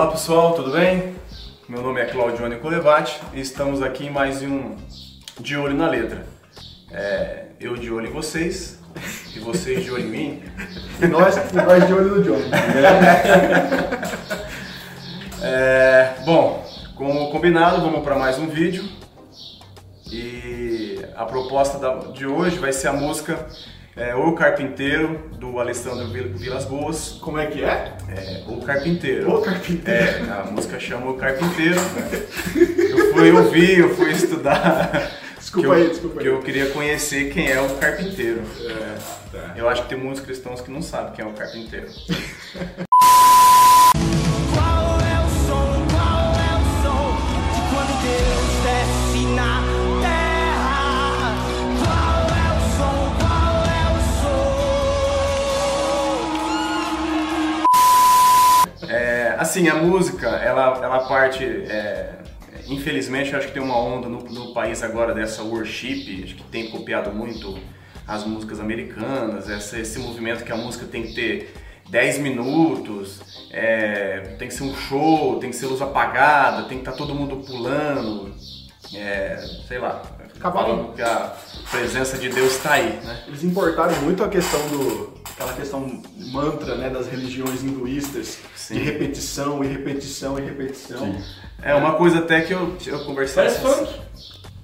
Olá pessoal, tudo bem? Meu nome é Claudio Colevati e estamos aqui em mais um De Olho na Letra. É, eu de olho em vocês e vocês de olho em mim. E nós, e nós de olho no John. É, bom, como combinado, vamos para mais um vídeo. E a proposta de hoje vai ser a música é, O Carpinteiro, do Alessandro Vil- Vilas Boas. Como é que é? É, o Carpinteiro. O Carpinteiro. É, a música chama O Carpinteiro. Eu fui ouvir, eu fui estudar. Desculpa eu, aí, desculpa aí. Que eu queria conhecer quem é o Carpinteiro. É, tá. Eu acho que tem muitos cristãos que não sabem quem é o Carpinteiro. assim, a música, ela, ela parte. é, infelizmente, eu acho que tem uma onda no, no país agora dessa worship, acho que tem copiado muito as músicas americanas, essa- esse movimento que a música tem que ter 10 minutos, é, tem que ser um show, tem que ser luz apagada, tem que estar todo mundo pulando, é, sei lá, Cavalinho. falando que a presença de Deus está aí, né? Eles importaram muito a questão do. aquela questão mantra, né, das religiões hinduístas, Sim. de repetição e repetição e repetição. É uma coisa até que eu, eu conversei. Parece funk.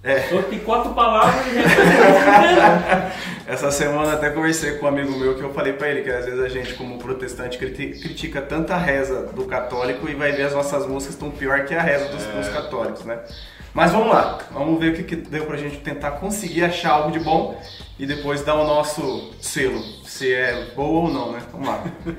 É. Tem quatro palavras e. Essa semana até conversei com um amigo meu que eu falei pra ele que às vezes a gente, como protestante, criti- critica tanta reza do católico e vai ver as nossas músicas estão pior que a reza dos, dos católicos, né? Mas vamos lá, vamos ver o que, que deu pra gente tentar conseguir achar algo de bom e depois dar o nosso selo, se é boa ou não, né? Vamos lá.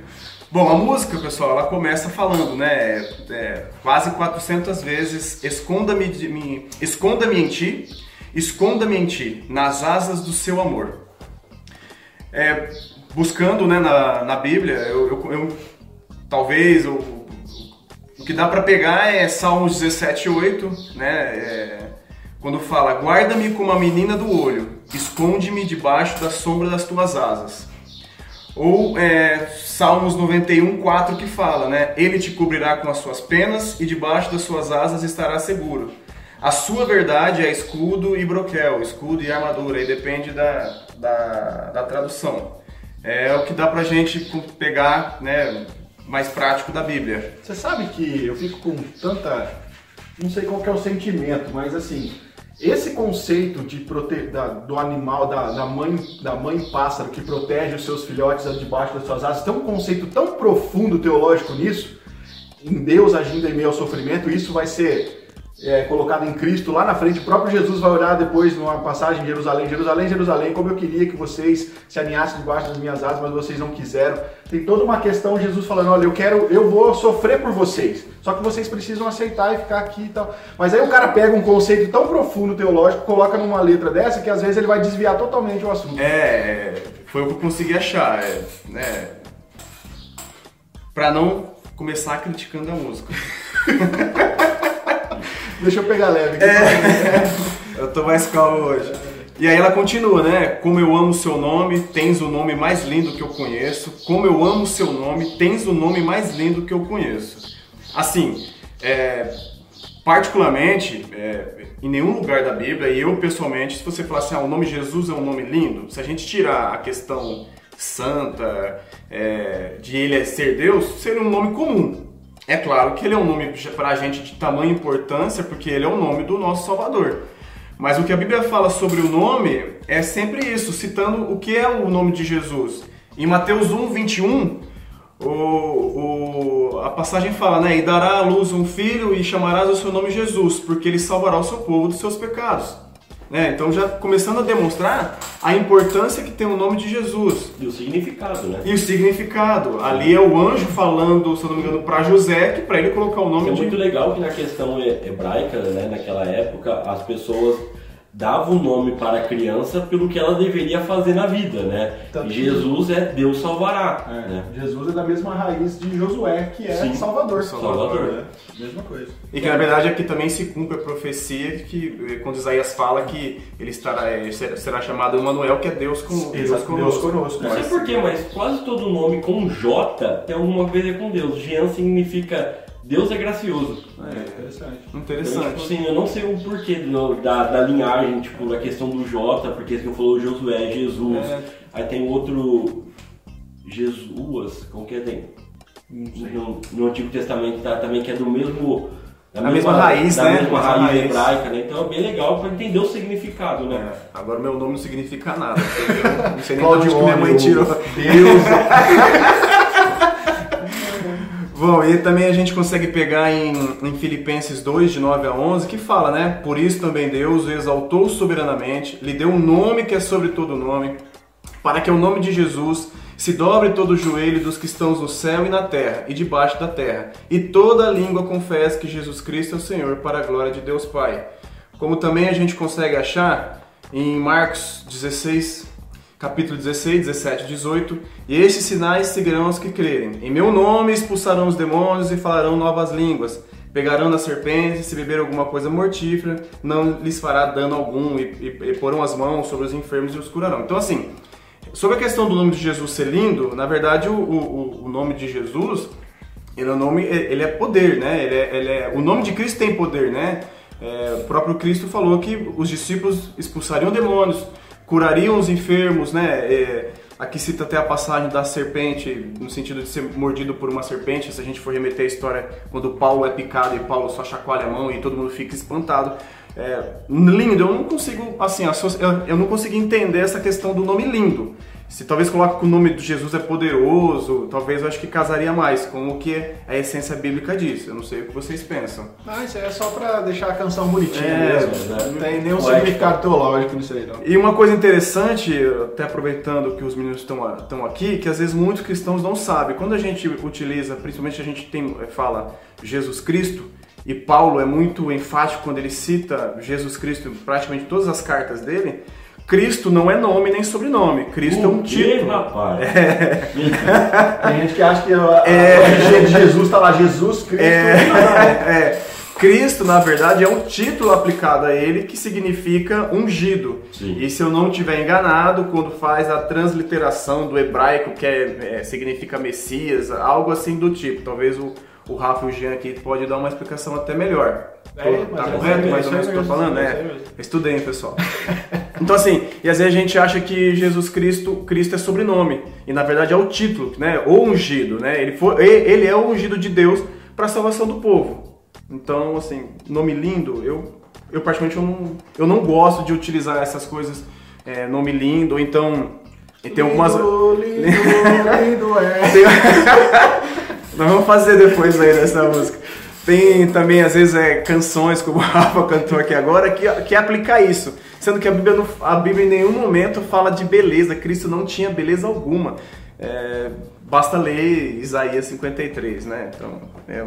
Bom, a música, pessoal, ela começa falando, né? é, quase 400 vezes: Esconda-me de esconda-me em ti, esconda-me em ti, nas asas do seu amor. É, buscando né, na, na Bíblia, eu, eu- eu- talvez o que dá para pegar é Salmos 17, 8, né? é, quando fala: Guarda-me como a menina do olho, esconde-me debaixo da sombra das tuas asas. Ou é, Salmos 91, 4 que fala, né? Ele te cobrirá com as suas penas e debaixo das suas asas estará seguro. A sua verdade é escudo e broquel, escudo e armadura, e depende da, da, da tradução. É o que dá pra gente pegar, né, mais prático da Bíblia. Você sabe que eu fico com tanta. Não sei qual é o sentimento, mas assim, esse conceito de prote... da- do animal, da, da mãe, da mãe pássaro que protege os seus filhotes debaixo das suas asas, tem um conceito tão profundo teológico nisso, em Deus agindo em meio ao sofrimento, isso vai ser é, colocado em Cristo lá na frente. O próprio Jesus vai olhar depois numa passagem em Jerusalém, Jerusalém, Jerusalém, como eu queria que vocês se aninhassem debaixo das minhas asas, mas vocês não quiseram. Tem toda uma questão Jesus falando, olha, eu quero, eu vou sofrer por vocês. Só que vocês precisam aceitar e ficar aqui e tal. Mas aí o cara pega um conceito tão profundo teológico, coloca numa letra dessa que às vezes ele vai desviar totalmente o assunto. É, é, foi o que eu consegui achar, é, né? Pra não começar criticando a música. Deixa eu pegar leve aqui. É. Eu tô mais calmo hoje. E aí ela continua, né? Como eu amo o seu nome, tens o nome mais lindo que eu conheço. Como eu amo o seu nome, tens o nome mais lindo que eu conheço. Assim, é, particularmente, é, em nenhum lugar da Bíblia, e eu pessoalmente, se você falar assim, ah, o nome Jesus é um nome lindo, se a gente tirar a questão santa, é, de ele ser Deus, seria um nome comum. É claro que ele é um nome para a gente de tamanha importância, porque ele é o nome do nosso Salvador. Mas o que a Bíblia fala sobre o nome é sempre isso, citando o que é o nome de Jesus. Em Mateus 1, 21, o, o- a passagem fala, né? E dará à luz um filho e chamarás o seu nome Jesus, porque ele salvará o seu povo dos seus pecados. Né? Então já começando a demonstrar a importância que tem o nome de Jesus. E o significado, né? E o significado. Ali é o anjo falando, se eu não me engano, para José, que para ele colocar o nome É de muito legal que na questão he- hebraica, né, naquela época, as pessoas davam o nome para a criança pelo que ela deveria fazer na vida, né? Tanto E que- Jesus é Deus salvará, É, né? Jesus é da mesma raiz de Josué, que é Sim. Salvador. Salvador. né? Mesma coisa. E que na verdade aqui também se cumpre a profecia que eh, quando Isaías fala que ele estará, eh, ser- será chamado Emanuel, que é Deus, com, Deus conosco. Deus conosco. Não sei porquê, mas quase todo nome com J tem alguma coisa com Deus. Jean significa Deus é gracioso. É, interessante. Então, Interessante. tipo assim, eu não sei o porquê do- da, da linhagem, tipo, da questão do J, porque você falou Josué, Jesus. É. Aí tem outro. Jesus, como que é? Tem? No, no Antigo Testamento tá, também que é do mesmo. da A mesma raiz, da né? mesma Mesma raiz, raiz. hebraica, né? Então é bem legal pra entender o significado, né? É, agora meu nome não significa nada. Não sei nem de onde que minha mãe tirou. Deus. Bom, e também a gente consegue pegar em, em Filipenses 2, de 9 a 11, que fala, né? Por isso também Deus o exaltou soberanamente, lhe deu um nome que é sobre todo nome, para que o nome de Jesus se dobre todo o joelho dos que estão no céu e na terra e debaixo da terra, e toda língua confesse que Jesus Cristo é o Senhor, para a glória de Deus Pai. Como também a gente consegue achar em Marcos 16, capítulo 16, 17 e 18. E estes sinais seguirão os que crerem. Em meu nome expulsarão os demônios e falarão novas línguas. Pegarão nas serpentes, e se beber alguma coisa mortífera, não lhes fará dano algum, e, e, e porão as mãos sobre os enfermos e os curarão. Então, assim, sobre a questão do nome de Jesus ser lindo, na verdade, o, o, o nome de Jesus, ele é, nome, ele é poder, né? Ele é, ele é- o nome de Cristo tem poder, né? É, o próprio Cristo falou que os discípulos expulsariam demônios, curariam os enfermos, né? É, aqui cita até a passagem da serpente, no sentido de ser mordido por uma serpente. Se a gente for remeter a história quando Paulo é picado e Paulo só chacoalha a mão e todo mundo fica espantado. É, lindo, eu não consigo, assim, eu não consigo entender essa questão do nome lindo. Se talvez coloque que o nome de Jesus é poderoso, talvez eu acho que casaria mais com o que a essência bíblica diz. Eu não sei o que vocês pensam. Ah, isso aí é só pra deixar a canção bonitinha É, mesmo. né? Não tem nenhum Poético. significado teológico nisso aí, não. E uma coisa interessante, até aproveitando que os meninos estão, estão aqui, que às vezes muitos cristãos não sabem. Quando a gente utiliza, principalmente a gente tem, fala Jesus Cristo, e Paulo é muito enfático quando ele cita Jesus Cristo em praticamente todas as cartas dele, Cristo não é nome nem sobrenome, Cristo é um título. rapaz? Tem gente que acha que a, a origem de Jesus tá lá, Jesus Cristo. É, é. Cristo, na verdade, é um título aplicado a ele que significa ungido. Sim. E se eu não estiver enganado, quando faz a transliteração do hebraico, que é, é, significa Messias, algo assim do tipo. Talvez o, o Rafa e o Jean aqui pode dar uma explicação até melhor. É, Tô- mas tá é correto? Mais ou é menos o que eu tô aí falando? mesmo, É. é hein, pessoal. Então assim, e às vezes a gente acha que Jesus Cristo, Cristo é sobrenome, e na verdade é o título, né? O ungido, né? Ele foi, ele é o ungido de Deus para a salvação do povo. Então, assim, nome lindo, eu eu particularmente eu não, eu não gosto de utilizar essas coisas, é, nome lindo, ou então e tem algumas Lindo, lindo, lindo é. tem- Nós vamos fazer depois aí dessa música. Tem também, às vezes, é, canções, como o Rafa cantou aqui agora, que, que aplica isso. Sendo que a Bíblia, não- a Bíblia em nenhum momento fala de beleza. Cristo não tinha beleza alguma. É, basta ler Isaías 53, né? Então, é,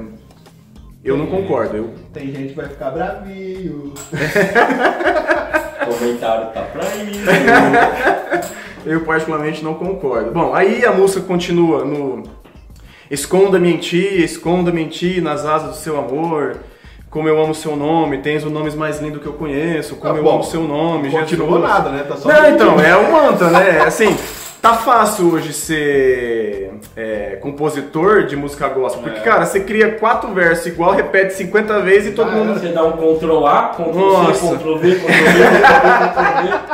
eu não concordo. Eu, Tem gente que vai ficar bravio. Comentário tá pra isso. Eu particularmente não concordo. Bom, aí a música continua no Esconda-me em ti, esconda-me em ti nas asas do seu amor. Como eu amo seu nome, tens o nome mais lindo que eu conheço. Como Ah, eu bom, amo seu nome, Continuou Jesus. nada, né? Tá só Não, então, é um mantra, né? Assim, tá fácil hoje ser é, compositor de música gospel. Porque, É. cara, você cria quatro versos igual, repete 50 vezes e todo Ah, mundo. Você dá um Ctrl A, Ctrl Nossa. C, Ctrl V, Ctrl V, Ctrl V, Ctrl V.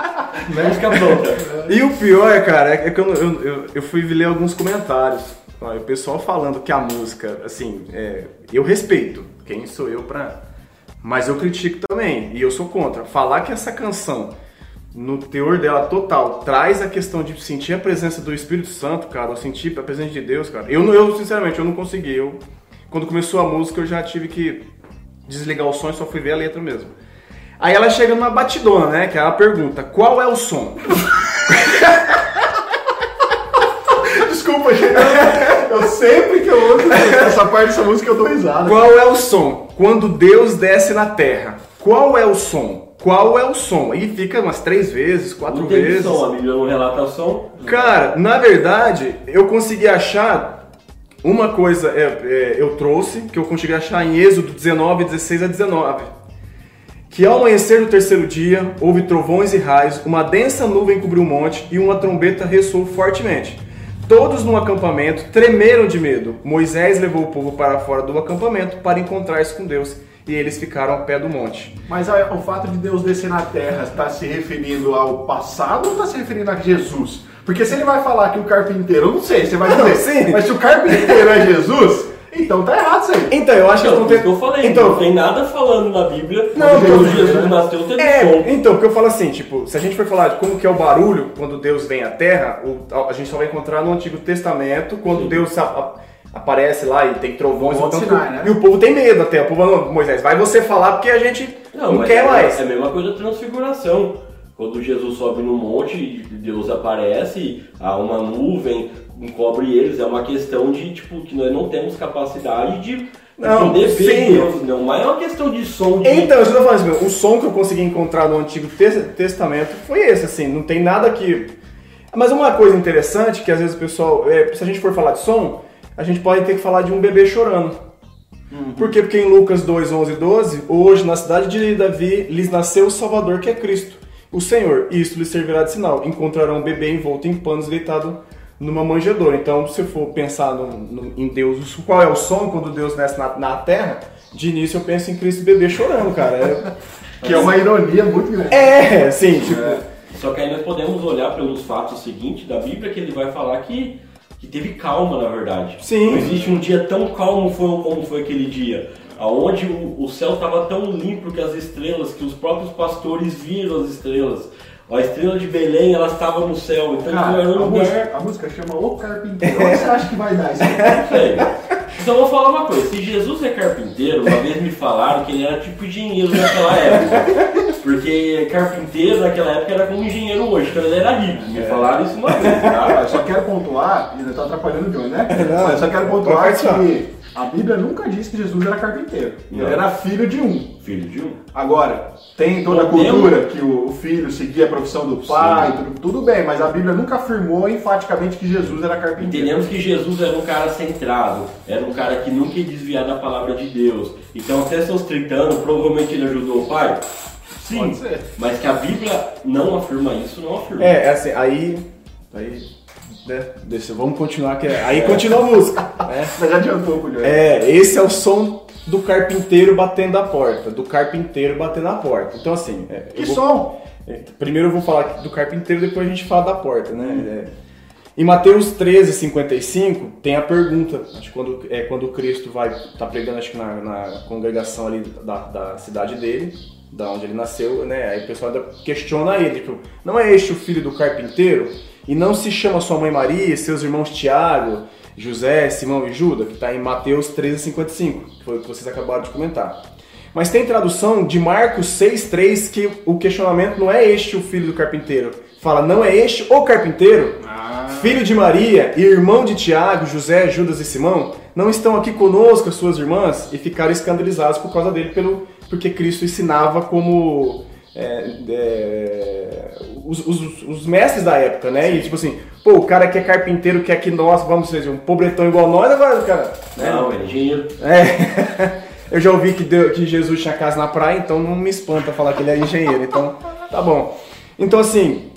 Música pronta. E o pior, cara, é que eu, eu, eu, eu fui ler alguns comentários. Ó, o pessoal falando que a música, assim, é, eu respeito. Quem sou eu pra. Mas eu critico também, e eu sou contra. Falar que essa canção, no teor dela total, traz a questão de sentir a presença do Espírito Santo, cara, ou sentir a presença de Deus, cara. Eu, eu sinceramente, eu não consegui. Eu, quando começou a música, eu já tive que desligar o som e só fui ver a letra mesmo. Aí ela chega numa batidona, né? Que ela pergunta: qual é o som? Desculpa, gente. Eu sempre que eu ouço essa parte dessa música eu dou risada. Qual é o som? Quando Deus desce na terra. Qual é o som? Qual é o som? E fica umas três vezes, quatro Não tem vezes. som, a Bíblia não relata o som. Cara, na verdade, eu consegui achar uma coisa, é, é, eu trouxe, que eu consegui achar em Êxodo 19, 16 a 19. Que ao amanhecer do terceiro dia, houve trovões e raios, uma densa nuvem cobriu o monte e uma trombeta ressoou fortemente. Todos no acampamento tremeram de medo. Moisés levou o povo para fora do acampamento para encontrar-se com Deus. E eles ficaram ao pé do monte. Mas a- o fato de Deus descer na terra está se referindo ao passado ou está se referindo a Jesus? Porque se ele vai falar que o carpinteiro, eu não sei, você vai Não, dizer, sim. mas se o carpinteiro é Jesus, então tá errado isso aí. Então, eu acho que Então, que eu falei, Então, não tem nada falando na Bíblia Não, quando então, Jesus né? nasceu, teve É, som. então, porque eu falo assim, tipo, se a gente for falar de como que é o barulho quando Deus vem à Terra, a gente só vai encontrar no Antigo Testamento, quando Sim. Deus aparece lá e tem trovões, então, Sinai, né? e o povo tem medo até, o povo não, Moisés, vai você falar porque a gente não, mas quer é, mais. É a mesma coisa da transfiguração. Quando Jesus sobe no monte, e Deus aparece, há uma nuvem, encobre eles. É uma questão de, tipo, que nós não temos capacidade de, Não, poder ver sim. Deus. Não, mas é uma questão de som. De... Então, eu tô falando assim, o som que eu consegui encontrar no Antigo Tes- Testamento foi esse, assim, não tem nada que... Mas uma coisa interessante, que às vezes o pessoal, é, se a gente for falar de som, a gente pode ter que falar de um bebê chorando. Por quê? Porque em Lucas 2, 11 e 12, hoje na cidade de Davi lhes nasceu o Salvador que é Cristo, o Senhor. E isso lhes servirá de sinal. Encontrarão um bebê envolto em panos deitado numa manjedoura. Então, se eu for pensar no- no- em Deus, qual é o som quando Deus nasce na, na terra? De início eu penso em Cristo bebê chorando, cara. É, Que é uma ironia muito grande. é sim, tipo... Só que aí nós podemos olhar pelos fatos seguintes da Bíblia que ele vai falar que, que teve calma, na verdade. Sim. Não existe um dia tão calmo como foi aquele dia. Onde o, o céu estava tão limpo que as estrelas, que os próprios pastores viram as estrelas. A estrela de Belém, ela estava no céu. Então Cara, era a um música, lugar. a música chama O Carpinteiro. Onde você acha que vai dar isso? aí? Não sei. Então eu vou falar uma coisa, se Jesus é carpinteiro, uma vez me falaram que ele era tipo engenheiro naquela época. Porque carpinteiro naquela época era como engenheiro hoje, então ele era rico. Me falaram isso uma vez, tá? eu só quero pontuar, e ainda tá atrapalhando o Johnny, né? Não, só quero pontuar que a Bíblia nunca disse que Jesus era carpinteiro. Não. Ele era filho de um. Filho de um. Agora, tem toda a cultura que o, o filho seguia a profissão do pai, tudo, tudo bem, mas a Bíblia nunca afirmou enfaticamente que Jesus era carpinteiro. Entendemos que Jesus era um cara centrado, era um cara que nunca ia desviar da palavra de Deus. Então, até seus 30 anos, provavelmente ele ajudou o pai? Sim. Pode ser. Mas que a Bíblia não afirma isso, não afirma. É, é assim, aí... aí né, deixa, vamos continuar aqui. Aí continua a música. né? Mas já adiantou com o Johnny. É, esse é o som do carpinteiro batendo a porta. Do carpinteiro batendo a porta. Então, assim. é, Que vou- som? é, primeiro eu vou falar do carpinteiro, depois a gente fala da porta, né? É, em Mateus 13, 55, tem a pergunta, acho que quando, é quando Cristo vai estar pregando, acho que na, na congregação ali da, da cidade dele, da onde ele nasceu, né? Aí o pessoal questiona ele, tipo, não é este o filho do carpinteiro? E não se chama sua mãe Maria, e seus irmãos Tiago, José, Simão e Juda, que está em Mateus 13, 55, que foi o que vocês acabaram de comentar. Mas tem tradução de Marcos 6,3 que o questionamento não é este o filho do carpinteiro. Fala, não é este o carpinteiro? Filho de Maria e irmão de Tiago, José, Judas e Simão, não estão aqui conosco, as suas irmãs, e ficaram escandalizados por causa dele, pelo, porque Cristo ensinava como é, é, os, os- os mestres da época, né? E tipo assim, pô, o cara que é carpinteiro quer que nós, vamos dizer, um pobretão igual nós, agora, cara. né? Não, ele é engenheiro. É. Eu já ouvi que, Deu- que Jesus tinha casa na praia, então não me espanta falar que ele é engenheiro. Então, tá bom. Então, assim,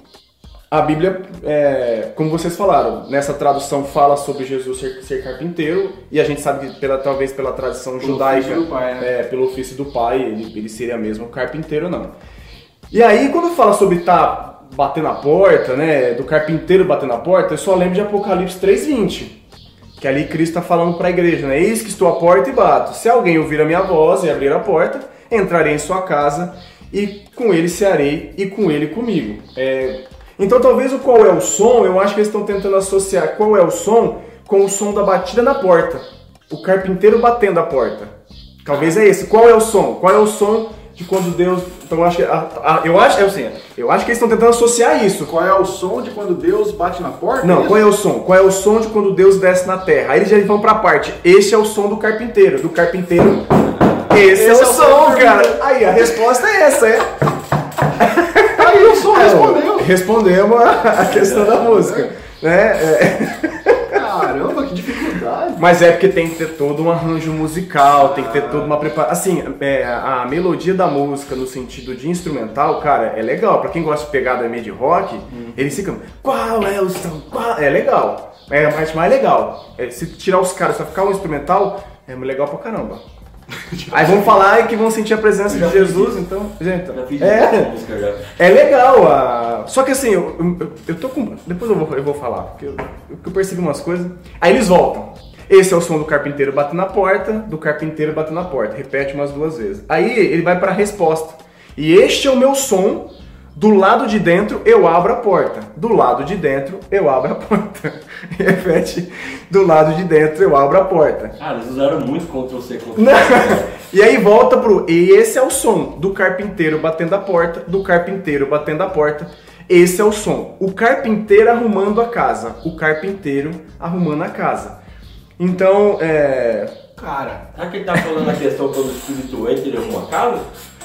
a Bíblia, é, como vocês falaram, nessa tradução fala sobre Jesus ser, ser carpinteiro, e a gente sabe que pela, talvez pela tradição Pelo judaica, ofício pai, né? é, pelo ofício do pai, ele, ele seria mesmo carpinteiro, não. E aí, quando fala sobre estar batendo a porta, né, do carpinteiro batendo a porta, eu só lembro de Apocalipse 3,20. Que ali Cristo está falando para a igreja, né? Eis que estou à porta e bato. Se alguém ouvir a minha voz e abrir a porta, entrarei em sua casa e com ele cearei e com ele comigo. É, Então talvez o qual é o som, eu acho que eles estão tentando associar qual é o som com o som da batida na porta. O carpinteiro batendo a porta. Talvez é esse. Qual é o som? Qual é o som de quando Deus. Então eu acho que. a- a- eu acho, é assim, eu acho que eles estão tentando associar isso. Qual é o som de quando Deus bate na porta? Não, isso? qual é o som? Qual é o som de quando Deus desce na terra? Aí eles já vão pra parte. Este é o som do carpinteiro. Do carpinteiro. Esse, é o som, cara. Aí a resposta é essa, é. Aí o som É, respondeu. Respondemos a, a questão da música. Né? É. Caramba, que dificuldade. Mas é porque tem que ter todo um arranjo musical, tem que ter toda uma preparação. Assim, é, a melodia da música no sentido de instrumental, cara, é legal. Pra quem gosta de pegada meio de rock, eles ficam. Qual é o som? Qual? É legal. É a parte mais legal. É, se tirar os caras, só ficar um instrumental, é legal pra caramba. Aí vão falar que vão sentir a presença de Jesus, isso. então. Gente, é, é legal. A... Só que assim, eu, eu, eu tô com. Depois eu vou, eu vou falar, porque eu, eu percebi umas coisas. Aí eles voltam. Esse é o som do carpinteiro batendo na porta, do carpinteiro batendo na porta. Repete umas duas vezes. Aí ele vai pra resposta. E este é o meu som. Do lado de dentro eu abro a porta. Do lado de dentro eu abro a porta. Repete. Do lado de dentro eu abro a porta. Cara, eles usaram muito Ctrl C, Ctrl. V. E aí volta pro. E esse é o som do carpinteiro batendo a porta, do carpinteiro batendo a porta. Esse é o som. O carpinteiro arrumando a casa. O carpinteiro arrumando a casa. Então, é. Cara, Será que ele tá falando a questão quando o espírito entra ele arruma a casa?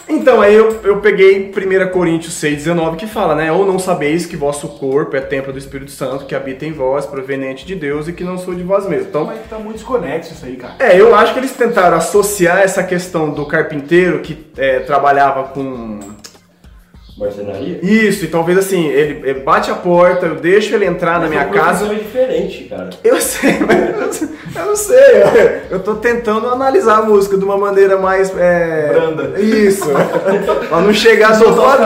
Então, aí eu, eu peguei 1 Coríntios 6,19 que fala, né? Ou não sabeis que vosso corpo é templo do Espírito Santo, que habita em vós, proveniente de Deus e que não sou de vós mesmos. Então, mas tá muito desconexo isso aí, cara. É, eu acho que eles tentaram associar essa questão do carpinteiro que é, trabalhava com. Marcenaria? Isso, e talvez assim, ele, ele bate a porta, eu deixo ele entrar na Mas minha a profissão casa. é diferente, cara. Eu sei, mas eu, não sei. Eu, eu tô tentando analisar a música de uma maneira mais. É, Branda. Isso. pra não chegar soltar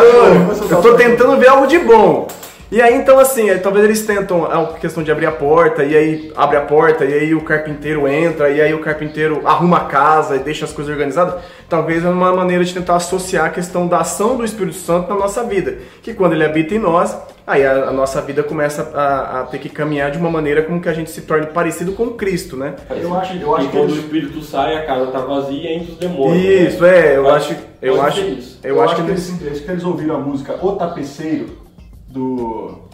Eu tô tentando ver algo de bom. E aí, então, assim, aí, talvez eles tentam a questão de abrir a porta, e aí abre a porta, e aí o carpinteiro entra, e aí o carpinteiro arruma a casa e deixa as coisas organizadas. Talvez é uma maneira de tentar associar a questão da ação do Espírito Santo na nossa vida. Que quando ele habita em nós, aí a, a nossa vida começa a, a ter que caminhar de uma maneira como que a gente se torne parecido com Cristo, né? Eu acho- eu acho e que quando o espírito sai, a casa tá vazia e entra os demônios. Isso, né? é, eu acho, eu acho, isso. eu acho que que eles, eles, acho que eles ouviram a música O Tapeceiro do.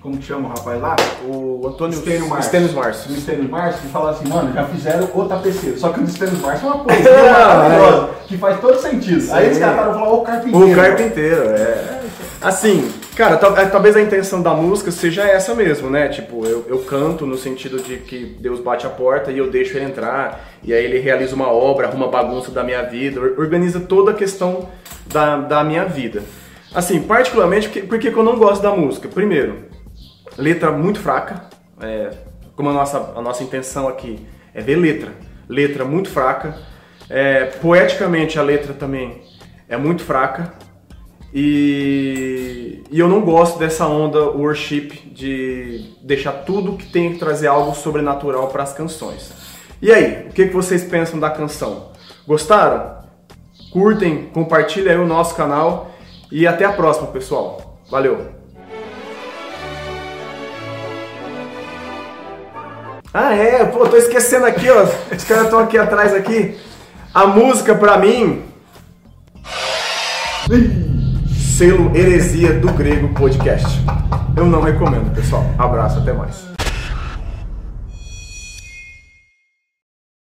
Como que chama o rapaz lá? o Antônio Stênio Márcio. Stênio Márcio. Do Stênio Márcio, e falaram assim, mano, já fizeram o tapeceiro. Só que o Stênio Márcio é uma coisa maravilhosa, que faz todo sentido. Aí eles cataram e falaram, o carpinteiro. O carpinteiro, é. Assim, cara, é, talvez a intenção da música seja essa mesmo, né? Tipo, eu, eu canto no sentido de que Deus bate a porta e eu deixo ele entrar, e aí ele realiza uma obra, arruma bagunça da minha vida, or- organiza toda a questão da, da minha vida. Assim, particularmente, porque, porque que eu não gosto da música? Primeiro, letra muito fraca, é, como a nossa, a nossa intenção aqui é ver letra. Letra muito fraca. É, poeticamente a letra também é muito fraca. E, e eu não gosto dessa onda worship de deixar tudo que tem que trazer algo sobrenatural para as canções. E aí, o que, que vocês pensam da canção? Gostaram? Curtem, compartilhem aí o nosso canal e até a próxima, pessoal. Valeu! Ah, é, pô, tô esquecendo aqui, ó. Os caras estão aqui atrás aqui. A música pra mim. Selo Heresia do Grego Podcast. Eu não recomendo, pessoal. Abraço, até mais.